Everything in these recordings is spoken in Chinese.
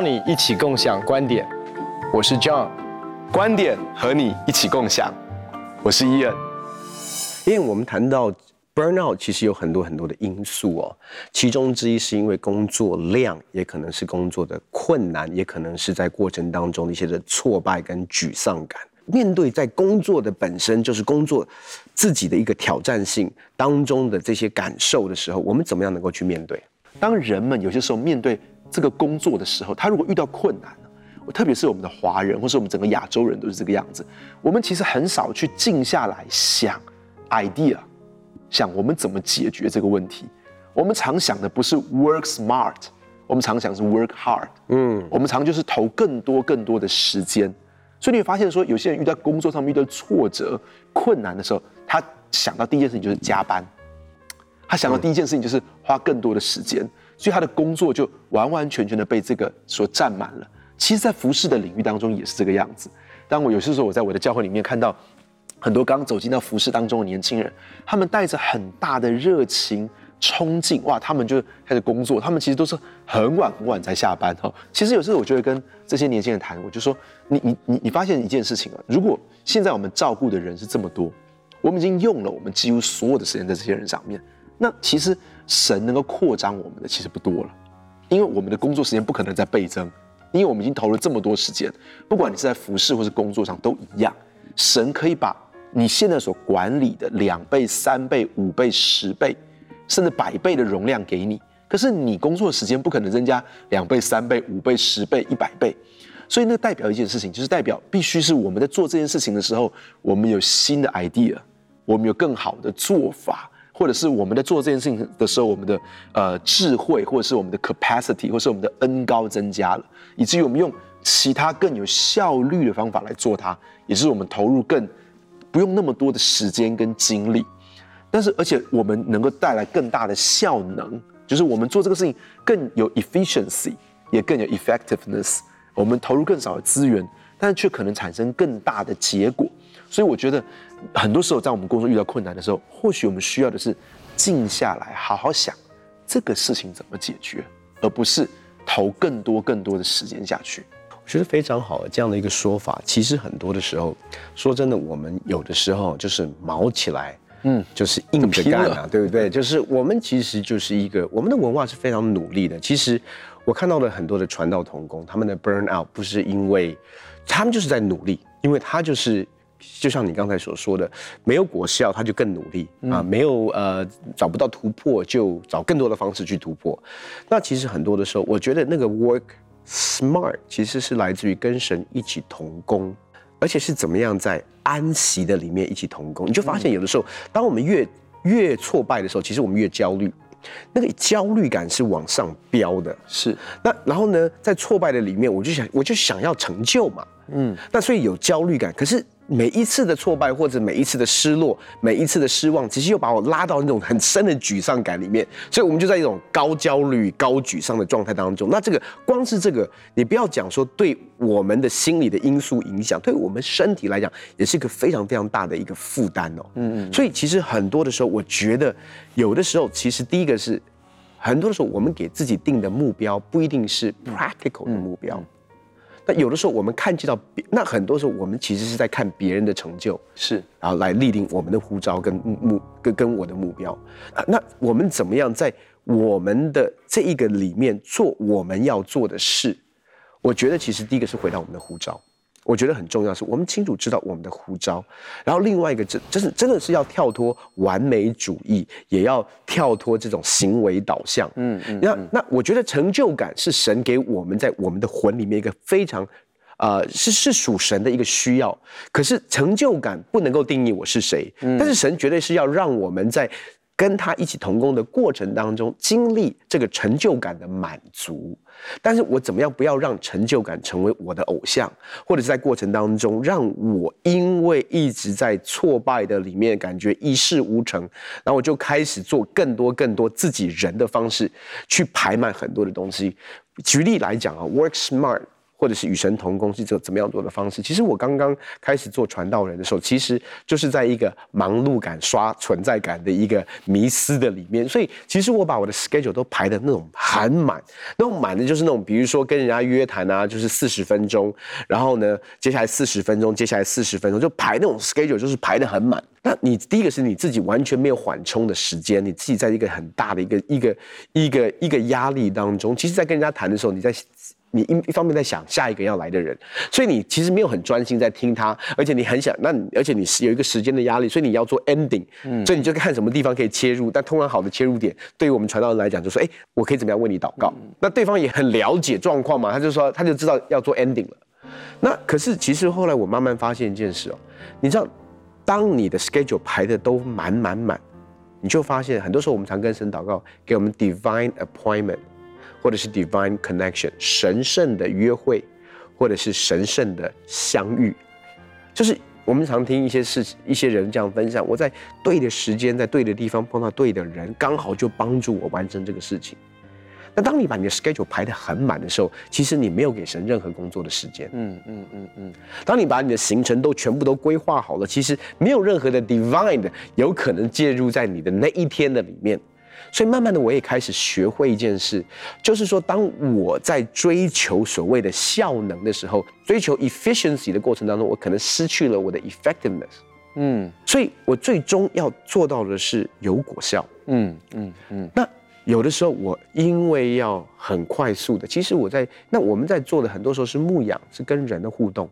邀你一起共享观点，我是 John，观点和你一起共享，我是 Ian。因为我们谈到 burnout，其实有很多很多的因素哦，其中之一是因为工作量，也可能是工作的困难，也可能是在过程当中的一些的挫败跟沮丧感。面对在工作的本身就是工作自己的一个挑战性当中的这些感受的时候，我们怎么样能够去面对？当人们有些时候面对这个工作的时候，他如果遇到困难我，特别是我们的华人，或是我们整个亚洲人都是这个样子，我们其实很少去静下来想 idea，想我们怎么解决这个问题。我们常想的不是 work smart，我们常想是 work hard。嗯，我们常就是投更多更多的时间。所以你会发现说，有些人遇到工作上面遇到挫折、困难的时候，他想到第一件事情就是加班，他想到第一件事情就是花更多的时间，所以他的工作就完完全全的被这个所占满了。其实，在服事的领域当中也是这个样子。当我有些时候我在我的教会里面看到很多刚走进到服事当中的年轻人，他们带着很大的热情。冲劲哇！他们就开始工作，他们其实都是很晚很晚才下班哈。其实有时候我就会跟这些年轻人谈，我就说：你你你你发现一件事情啊，如果现在我们照顾的人是这么多，我们已经用了我们几乎所有的时间在这些人上面，那其实神能够扩张我们的其实不多了，因为我们的工作时间不可能再倍增，因为我们已经投了这么多时间，不管你是在服饰或是工作上都一样，神可以把你现在所管理的两倍、三倍、五倍、十倍。甚至百倍的容量给你，可是你工作时间不可能增加两倍、三倍、五倍、十倍、一百倍，所以那代表一件事情，就是代表必须是我们在做这件事情的时候，我们有新的 idea，我们有更好的做法，或者是我们在做这件事情的时候，我们的呃智慧，或者是我们的 capacity，或者是我们的恩高增加了，以至于我们用其他更有效率的方法来做它，也是我们投入更不用那么多的时间跟精力。但是，而且我们能够带来更大的效能，就是我们做这个事情更有 efficiency，也更有 effectiveness。我们投入更少的资源，但却可能产生更大的结果。所以，我觉得很多时候在我们工作遇到困难的时候，或许我们需要的是静下来，好好想这个事情怎么解决，而不是投更多更多的时间下去。我觉得非常好这样的一个说法。其实很多的时候，说真的，我们有的时候就是毛起来。嗯，就是硬着干啊，对不对？就是我们其实就是一个，我们的文化是非常努力的。其实我看到了很多的传道同工，他们的 burn out 不是因为他们就是在努力，因为他就是就像你刚才所说的，没有果效他就更努力啊，没有呃找不到突破就找更多的方式去突破。那其实很多的时候，我觉得那个 work smart 其实是来自于跟神一起同工。而且是怎么样在安息的里面一起同工，你就发现有的时候，当我们越越挫败的时候，其实我们越焦虑，那个焦虑感是往上飙的。是，那然后呢，在挫败的里面，我就想，我就想要成就嘛，嗯，那所以有焦虑感，可是。每一次的挫败，或者每一次的失落，每一次的失望，其实又把我拉到那种很深的沮丧感里面，所以我们就在一种高焦虑、高沮丧的状态当中。那这个光是这个，你不要讲说对我们的心理的因素影响，对我们身体来讲，也是一个非常非常大的一个负担哦。嗯嗯。所以其实很多的时候，我觉得有的时候，其实第一个是很多的时候，我们给自己定的目标不一定是 practical 的目标。那有的时候我们看见到别，那很多时候我们其实是在看别人的成就，是，然后来立定我们的呼召跟目跟跟我的目标啊。那我们怎么样在我们的这一个里面做我们要做的事？我觉得其实第一个是回到我们的呼召。我觉得很重要，是我们清楚知道我们的呼召，然后另外一个，真真是真的是要跳脱完美主义，也要跳脱这种行为导向。嗯嗯，那那我觉得成就感是神给我们在我们的魂里面一个非常，呃，是是属神的一个需要。可是成就感不能够定义我是谁，但是神绝对是要让我们在。跟他一起同工的过程当中，经历这个成就感的满足，但是我怎么样不要让成就感成为我的偶像，或者是在过程当中让我因为一直在挫败的里面感觉一事无成，然后我就开始做更多更多自己人的方式去排满很多的东西。举例来讲啊，work smart。或者是与神同工是这怎么样做的方式？其实我刚刚开始做传道人的时候，其实就是在一个忙碌感、刷存在感的一个迷思的里面。所以其实我把我的 schedule 都排的那种很满，那种满的就是那种，比如说跟人家约谈啊，就是四十分钟，然后呢，接下来四十分钟，接下来四十分钟，就排那种 schedule，就是排的很满。那你第一个是你自己完全没有缓冲的时间，你自己在一个很大的一个一个一个一个压力当中，其实，在跟人家谈的时候，你在。你一一方面在想下一个要来的人，所以你其实没有很专心在听他，而且你很想，那你而且你是有一个时间的压力，所以你要做 ending，嗯，所以你就看什么地方可以切入。但通常好的切入点，对于我们传道人来讲，就说，哎，我可以怎么样为你祷告？那对方也很了解状况嘛，他就说他就知道要做 ending 了。那可是其实后来我慢慢发现一件事哦，你知道，当你的 schedule 排的都满满满，你就发现很多时候我们常跟神祷告，给我们 divine appointment。或者是 divine connection 神圣的约会，或者是神圣的相遇，就是我们常听一些事情，一些人这样分享，我在对的时间，在对的地方碰到对的人，刚好就帮助我完成这个事情。那当你把你的 schedule 排得很满的时候，其实你没有给神任何工作的时间。嗯嗯嗯嗯。当你把你的行程都全部都规划好了，其实没有任何的 divine 的有可能介入在你的那一天的里面。所以慢慢的，我也开始学会一件事，就是说，当我在追求所谓的效能的时候，追求 efficiency 的过程当中，我可能失去了我的 effectiveness。嗯，所以我最终要做到的是有果效。嗯嗯嗯。那有的时候，我因为要很快速的，其实我在那我们在做的很多时候是牧养，是跟人的互动。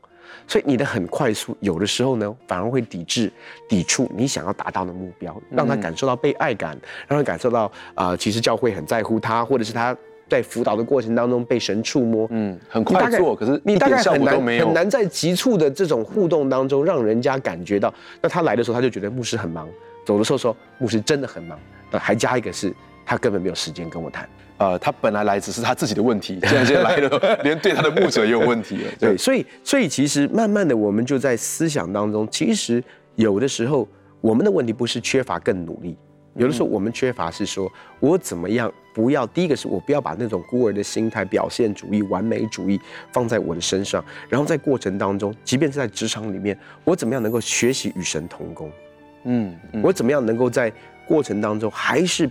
所以你的很快速，有的时候呢，反而会抵制、抵触你想要达到的目标，让他感受到被爱感，让他感受到啊、呃，其实教会很在乎他，或者是他在辅导的过程当中被神触摸。嗯，很快做，可是你大概很难很难在急促的这种互动当中，让人家感觉到。那他来的时候，他就觉得牧师很忙；走的时候说牧师真的很忙。那还加一个是，他根本没有时间跟我谈。呃，他本来来只是他自己的问题，现在现在来了，连对他的牧者也有问题了。对，所以所以其实慢慢的，我们就在思想当中，其实有的时候我们的问题不是缺乏更努力，有的时候我们缺乏是说我怎么样不要，第一个是我不要把那种孤儿的心态、表现主义、完美主义放在我的身上，然后在过程当中，即便是在职场里面，我怎么样能够学习与神同工？嗯，我怎么样能够在过程当中还是。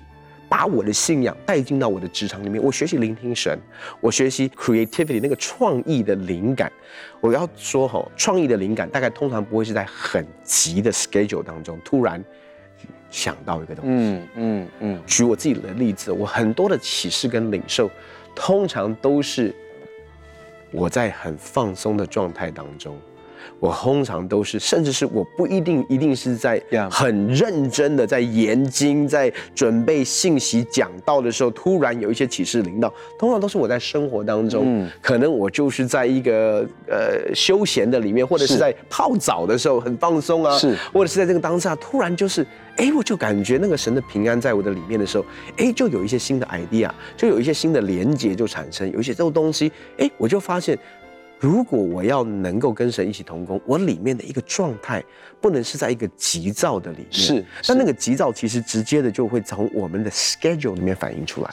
把我的信仰带进到我的职场里面，我学习聆听神，我学习 creativity 那个创意的灵感。我要说吼，创意的灵感大概通常不会是在很急的 schedule 当中突然想到一个东西。嗯嗯嗯。举我自己的例子，我很多的启示跟领受，通常都是我在很放松的状态当中。我通常都是，甚至是我不一定一定是在很认真的在研经，在准备信息讲道的时候，突然有一些启示临到。通常都是我在生活当中，嗯、可能我就是在一个呃休闲的里面，或者是在泡澡的时候很放松啊，是，或者是在这个当下突然就是，哎，我就感觉那个神的平安在我的里面的时候，哎，就有一些新的 idea，就有一些新的连接就产生，有一些这种东西，哎，我就发现。如果我要能够跟神一起同工，我里面的一个状态不能是在一个急躁的里面，是，但那个急躁其实直接的就会从我们的 schedule 里面反映出来。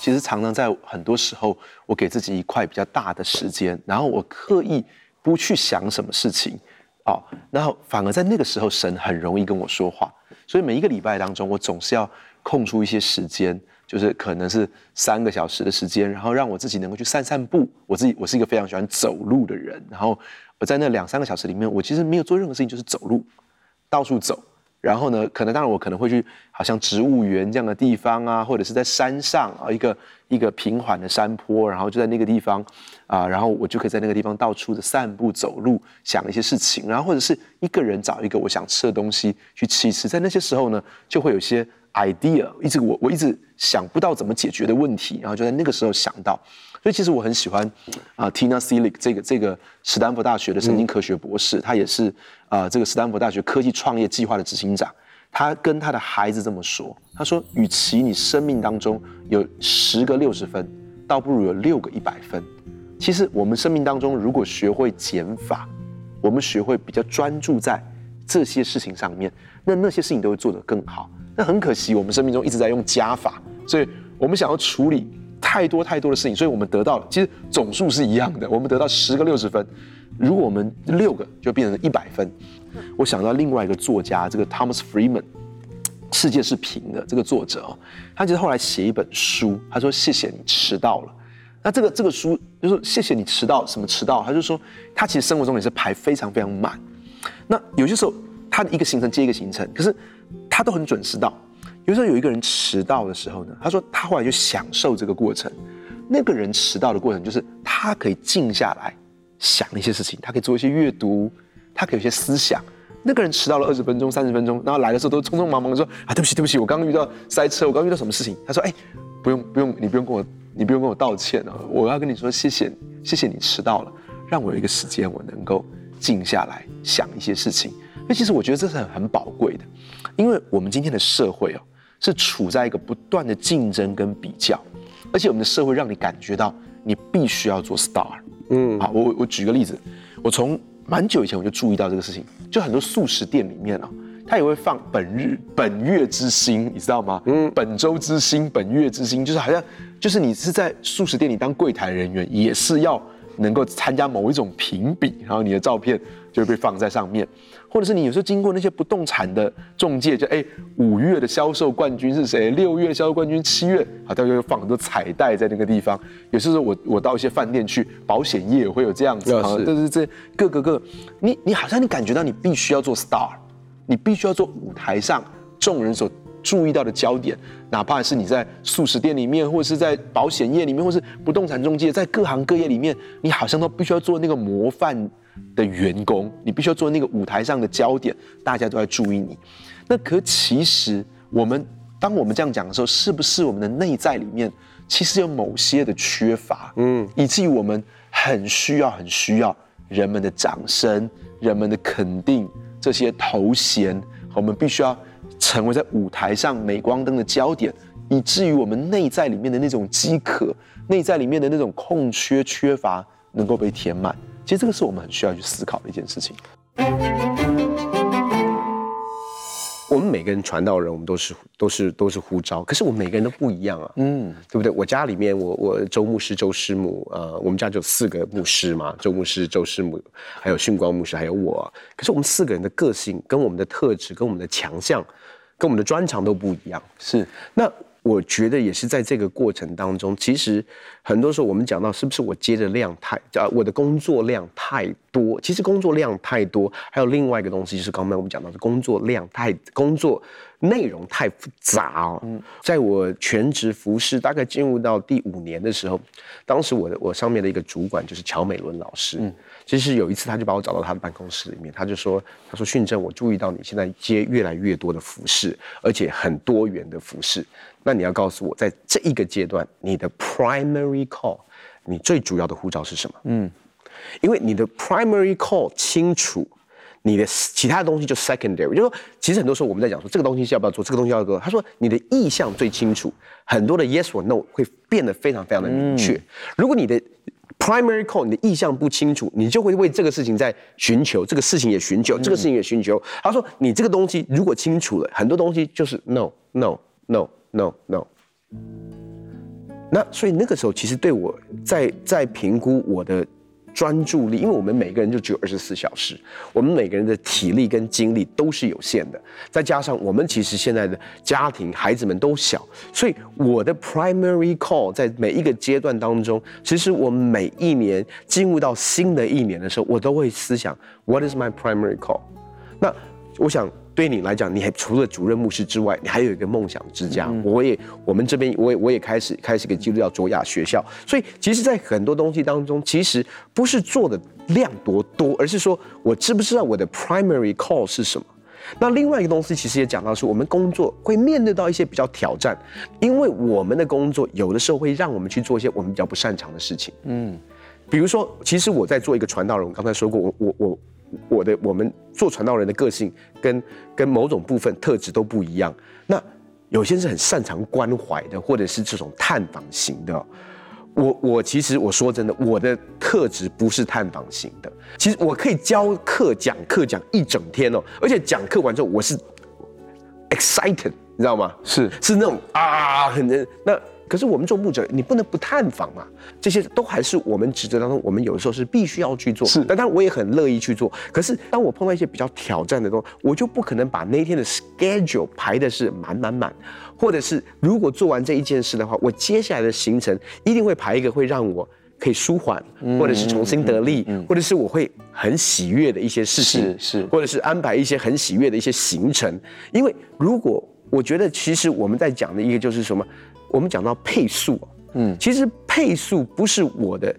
其实常常在很多时候，我给自己一块比较大的时间，然后我刻意不去想什么事情，哦，然后反而在那个时候，神很容易跟我说话，所以每一个礼拜当中，我总是要空出一些时间。就是可能是三个小时的时间，然后让我自己能够去散散步。我自己我是一个非常喜欢走路的人，然后我在那两三个小时里面，我其实没有做任何事情，就是走路，到处走。然后呢，可能当然我可能会去好像植物园这样的地方啊，或者是在山上啊，一个一个平缓的山坡，然后就在那个地方啊，然后我就可以在那个地方到处的散步走路，想一些事情，然后或者是一个人找一个我想吃的东西去吃一吃。在那些时候呢，就会有些。Idea 一直我我一直想不到怎么解决的问题，然后就在那个时候想到，所以其实我很喜欢啊、呃、Tina Seelig 这个这个史丹佛大学的神经科学博士，他也是啊、呃、这个史丹佛大学科技创业计划的执行长。他跟他的孩子这么说，他说：与其你生命当中有十个六十分，倒不如有六个一百分。其实我们生命当中如果学会减法，我们学会比较专注在这些事情上面，那那些事情都会做得更好。那很可惜，我们生命中一直在用加法，所以我们想要处理太多太多的事情，所以我们得到了，其实总数是一样的，我们得到十个六十分，如果我们六个就变成一百分。我想到另外一个作家，这个 Thomas Freeman，世界是平的这个作者哦，他其实后来写一本书，他说谢谢你迟到了。那这个这个书就是谢谢你迟到，什么迟到？他就说他其实生活中也是排非常非常满。那有些时候他一个行程接一个行程，可是他都很准时到。有时候有一个人迟到的时候呢，他说他后来就享受这个过程。那个人迟到的过程就是他可以静下来想一些事情，他可以做一些阅读，他可以有些思想。那个人迟到了二十分钟、三十分钟，然后来的时候都匆匆忙忙的说啊，对不起，对不起，我刚刚遇到塞车，我刚刚遇到什么事情？他说，哎，不用不用，你不用跟我，你不用跟我道歉啊，我要跟你说谢谢，谢谢你迟到了，让我有一个时间，我能够静下来想一些事情。那其实我觉得这是很很宝贵的，因为我们今天的社会哦，是处在一个不断的竞争跟比较，而且我们的社会让你感觉到你必须要做 star。嗯，好，我我举个例子，我从蛮久以前我就注意到这个事情，就很多素食店里面啊，他也会放本日本月之星，你知道吗？嗯，本周之星，本月之星，就是好像就是你是在素食店里当柜台人员，也是要能够参加某一种评比，然后你的照片就会被放在上面。或者是你有时候经过那些不动产的中介，就哎，五月的销售冠军是谁？六月的销售冠军，七月，好，他就会放很多彩带在那个地方。有时候我我到一些饭店去，保险业也会有这样子啊，对对对，各个各，你你好像你感觉到你必须要做 star，你必须要做舞台上众人所注意到的焦点，哪怕是你在素食店里面，或者是在保险业里面，或是不动产中介，在各行各业里面，你好像都必须要做那个模范的员工，你必须要做那个舞台上的焦点，大家都在注意你。那可其实，我们当我们这样讲的时候，是不是我们的内在里面其实有某些的缺乏？嗯，以至于我们很需要、很需要人们的掌声、人们的肯定，这些头衔，我们必须要成为在舞台上镁光灯的焦点，以至于我们内在里面的那种饥渴、内在里面的那种空缺、缺乏，能够被填满。其实这个是我们很需要去思考的一件事情。我们每个人传道人，我们都是都是都是呼召，可是我们每个人都不一样啊，嗯，对不对？我家里面，我我周牧师、周师母，呃，我们家就有四个牧师嘛，周牧师、周师母，还有训光牧师，还有我。可是我们四个人的个性、跟我们的特质、跟我们的强项、跟我们的专长都不一样。是，那。我觉得也是在这个过程当中，其实很多时候我们讲到是不是我接的量太，啊，我的工作量太多。其实工作量太多，还有另外一个东西就是刚才我们讲到的工作量太，工作内容太复杂哦。嗯，在我全职服侍大概进入到第五年的时候，当时我的我上面的一个主管就是乔美伦老师。嗯。其实有一次，他就把我找到他的办公室里面，他就说：“他说训正，我注意到你现在接越来越多的服饰，而且很多元的服饰。那你要告诉我，在这一个阶段，你的 primary call，你最主要的呼召是什么？嗯，因为你的 primary call 清楚，你的其他的东西就 secondary。就说，其实很多时候我们在讲说这个东西是要不要做，这个东西要做。他说你的意向最清楚，很多的 yes or no 会变得非常非常的明确。嗯、如果你的 Primary call，你的意向不清楚，你就会为这个事情在寻求，这个事情也寻求，这个事情也寻求。他说，你这个东西如果清楚了，很多东西就是 no no no no no。那所以那个时候，其实对我在在评估我的。专注力，因为我们每个人就只有二十四小时，我们每个人的体力跟精力都是有限的，再加上我们其实现在的家庭孩子们都小，所以我的 primary call 在每一个阶段当中，其实我每一年进入到新的一年的时候，我都会思想 What is my primary call？那我想。对你来讲，你还除了主任牧师之外，你还有一个梦想之家。嗯、我也，我们这边，我也，我也开始开始一个基督教卓雅学校。所以，其实，在很多东西当中，其实不是做的量多多，而是说我知不知道我的 primary call 是什么。那另外一个东西，其实也讲到是，我们工作会面对到一些比较挑战，因为我们的工作有的时候会让我们去做一些我们比较不擅长的事情。嗯，比如说，其实我在做一个传道人，我刚才说过，我我我。我的我们做传道人的个性跟跟某种部分特质都不一样。那有些是很擅长关怀的，或者是这种探访型的。我我其实我说真的，我的特质不是探访型的。其实我可以教课讲课讲一整天哦，而且讲课完之后我是 excited，你知道吗？是是那种啊很那。可是我们做牧者，你不能不探访嘛。这些都还是我们职责当中，我们有的时候是必须要去做。是，但当然我也很乐意去做。可是当我碰到一些比较挑战的东西，我就不可能把那天的 schedule 排的是满满满，或者是如果做完这一件事的话，我接下来的行程一定会排一个会让我可以舒缓，或者是重新得力，或者是我会很喜悦的一些事情，是是，或者是安排一些很喜悦的一些行程。因为如果我觉得，其实我们在讲的一个就是什么？我们讲到配速，嗯，其实配速不是我的，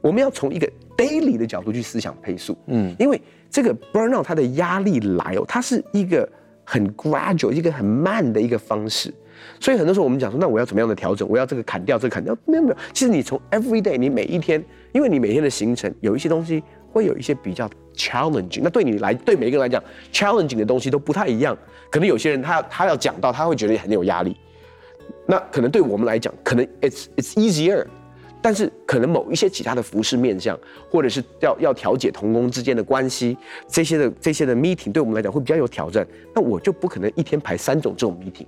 我们要从一个 daily 的角度去思想配速，嗯，因为这个 burnout 它的压力来哦，它是一个很 gradual 一个很慢的一个方式，所以很多时候我们讲说，那我要怎么样的调整？我要这个砍掉，这个砍掉，没有没有。其实你从 every day，你每一天，因为你每天的行程有一些东西会有一些比较 challenging，那对你来，对每一个人来讲，challenging 的东西都不太一样。可能有些人他他要讲到，他会觉得很有压力。那可能对我们来讲，可能 it's it's easier，但是可能某一些其他的服饰面向，或者是要要调解同工之间的关系，这些的这些的 meeting 对我们来讲会比较有挑战。那我就不可能一天排三种这种 meeting，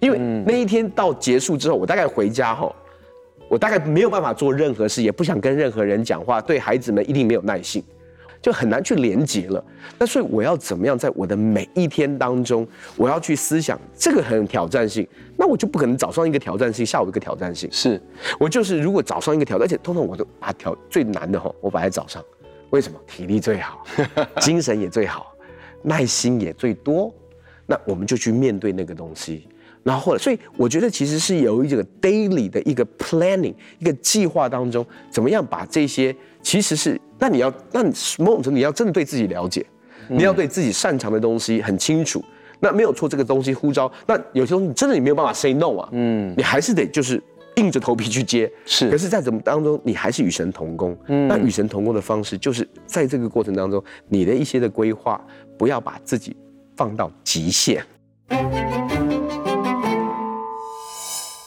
因为那一天到结束之后，我大概回家后，我大概没有办法做任何事，也不想跟任何人讲话，对孩子们一定没有耐性。就很难去连接了，那所以我要怎么样在我的每一天当中，我要去思想这个很有挑战性，那我就不可能早上一个挑战性，下午一个挑战性。是，我就是如果早上一个挑战，而且通常我都把挑最难的哈，我摆在早上，为什么？体力最好，精神也最好，耐心也最多，那我们就去面对那个东西，然后后来，所以我觉得其实是有一个 daily 的一个 planning，一个计划当中，怎么样把这些。其实是，那你要，那你某种程度你要真的对自己了解，你要对自己擅长的东西很清楚。那没有错，这个东西呼召，那有些东西真的你没有办法 say no 啊，嗯，你还是得就是硬着头皮去接。是，可是，在怎么当中，你还是与神同工。嗯，那与神同工的方式，就是在这个过程当中，你的一些的规划，不要把自己放到极限。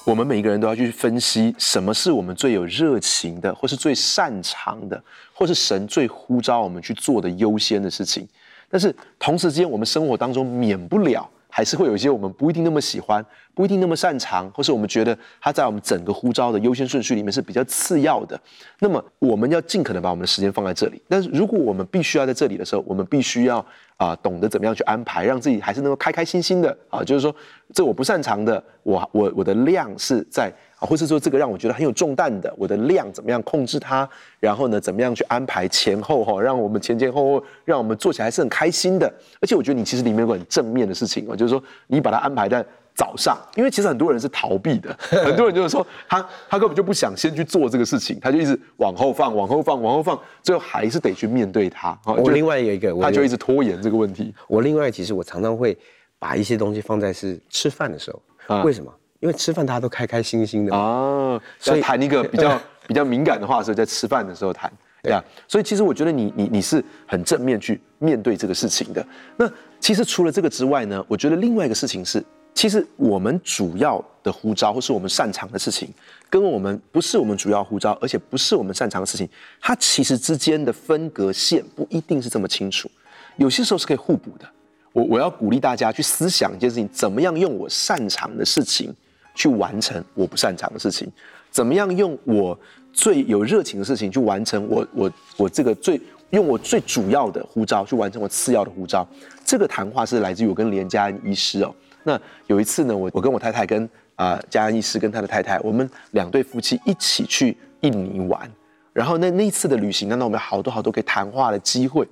我们每一个人都要去分析什么是我们最有热情的，或是最擅长的，或是神最呼召我们去做的优先的事情。但是同时之间，我们生活当中免不了还是会有一些我们不一定那么喜欢，不一定那么擅长，或是我们觉得它在我们整个呼召的优先顺序里面是比较次要的。那么我们要尽可能把我们的时间放在这里。但是如果我们必须要在这里的时候，我们必须要。啊，懂得怎么样去安排，让自己还是能够开开心心的啊。就是说，这我不擅长的，我我我的量是在啊，或是说这个让我觉得很有重担的，我的量怎么样控制它？然后呢，怎么样去安排前后哈，让我们前前后后，让我们做起来是很开心的。而且我觉得你其实里面有个很正面的事情哦，就是说你把它安排在。早上，因为其实很多人是逃避的，很多人就是说他他根本就不想先去做这个事情，他就一直往后放，往后放，往后放，最后还是得去面对它。我另外有一个，他就一直拖延这个问题。我另外其实我常常会把一些东西放在是吃饭的时候，为什么？因为吃饭大家都开开心心的啊，所以谈一个比较 比较敏感的话的时候，在吃饭的时候谈，对啊。所以其实我觉得你你你是很正面去面对这个事情的。那其实除了这个之外呢，我觉得另外一个事情是。其实我们主要的呼召，或是我们擅长的事情，跟我们不是我们主要呼召，而且不是我们擅长的事情，它其实之间的分隔线不一定是这么清楚，有些时候是可以互补的。我我要鼓励大家去思想一件事情：怎么样用我擅长的事情去完成我不擅长的事情？怎么样用我最有热情的事情去完成我我我这个最用我最主要的呼召去完成我次要的呼召？这个谈话是来自于我跟连家恩医师哦。那有一次呢，我我跟我太太跟啊家恩医师跟他的太太，我们两对夫妻一起去印尼玩，然后那那一次的旅行呢，那我们有好多好多可以谈话的机会。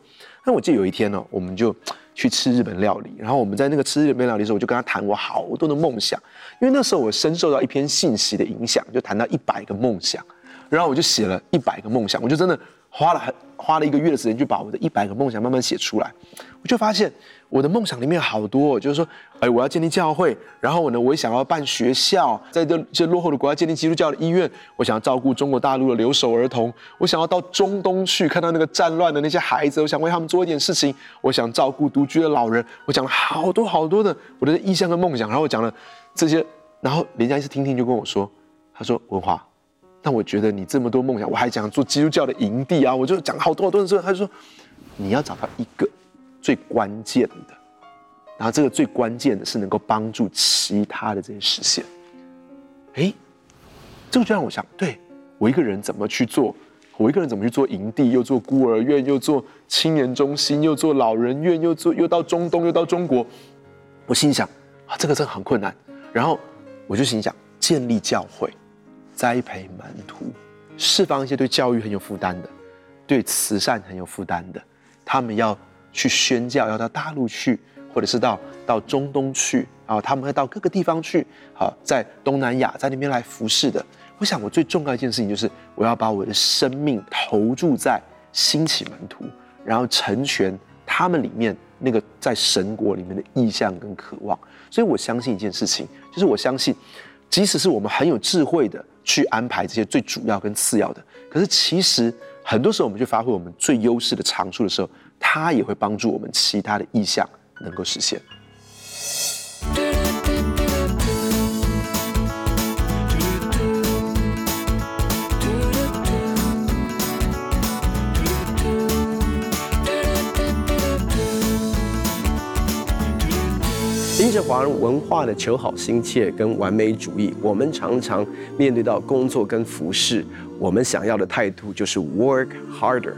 那我记得有一天呢，我们就去吃日本料理，然后我们在那个吃日本料理的时候，我就跟他谈我好多的梦想，因为那时候我深受到一篇信息的影响，就谈到一百个梦想，然后我就写了一百个梦想，我就真的花了很花了一个月的时间，就把我的一百个梦想慢慢写出来，我就发现。我的梦想里面有好多，就是说，哎，我要建立教会，然后我呢，我也想要办学校，在这些落后的国家建立基督教的医院，我想要照顾中国大陆的留守儿童，我想要到中东去看到那个战乱的那些孩子，我想为他们做一点事情，我想照顾独居的老人，我讲了好多好多的我的意向跟梦想，然后我讲了这些，然后人家一直听听就跟我说，他说文华，那我觉得你这么多梦想，我还讲做基督教的营地啊，我就讲好多好多的时候，他就说你要找到一个。最关键的，然后这个最关键的是能够帮助其他的这些实现。哎，这个就让我想，对我一个人怎么去做？我一个人怎么去做营地，又做孤儿院，又做青年中心，又做老人院，又做又到中东，又到中国。我心想啊，这个真的很困难。然后我就心想，建立教会，栽培门徒，释放一些对教育很有负担的，对慈善很有负担的，他们要去宣教，要到大陆去，或者是到到中东去啊，他们会到各个地方去，好，在东南亚，在那边来服侍的。我想，我最重要一件事情就是，我要把我的生命投注在兴起门徒，然后成全他们里面那个在神国里面的意向跟渴望。所以我相信一件事情，就是我相信，即使是我们很有智慧的去安排这些最主要跟次要的，可是其实很多时候我们去发挥我们最优势的长处的时候，它也会帮助我们其他的意向能够实现。因着华人文化的求好心切跟完美主义，我们常常面对到工作跟服事，我们想要的态度就是 work harder。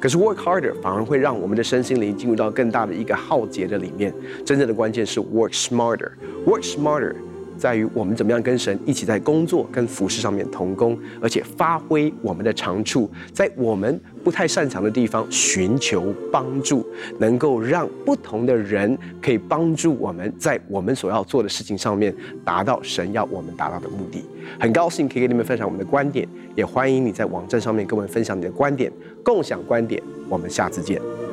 可是 work harder 反而会让我们的身心灵进入到更大的一个浩劫的里面。真正的关键是 work smarter。work smarter。在于我们怎么样跟神一起在工作跟服事上面同工，而且发挥我们的长处，在我们不太擅长的地方寻求帮助，能够让不同的人可以帮助我们在我们所要做的事情上面达到神要我们达到的目的。很高兴可以跟你们分享我们的观点，也欢迎你在网站上面跟我们分享你的观点，共享观点。我们下次见。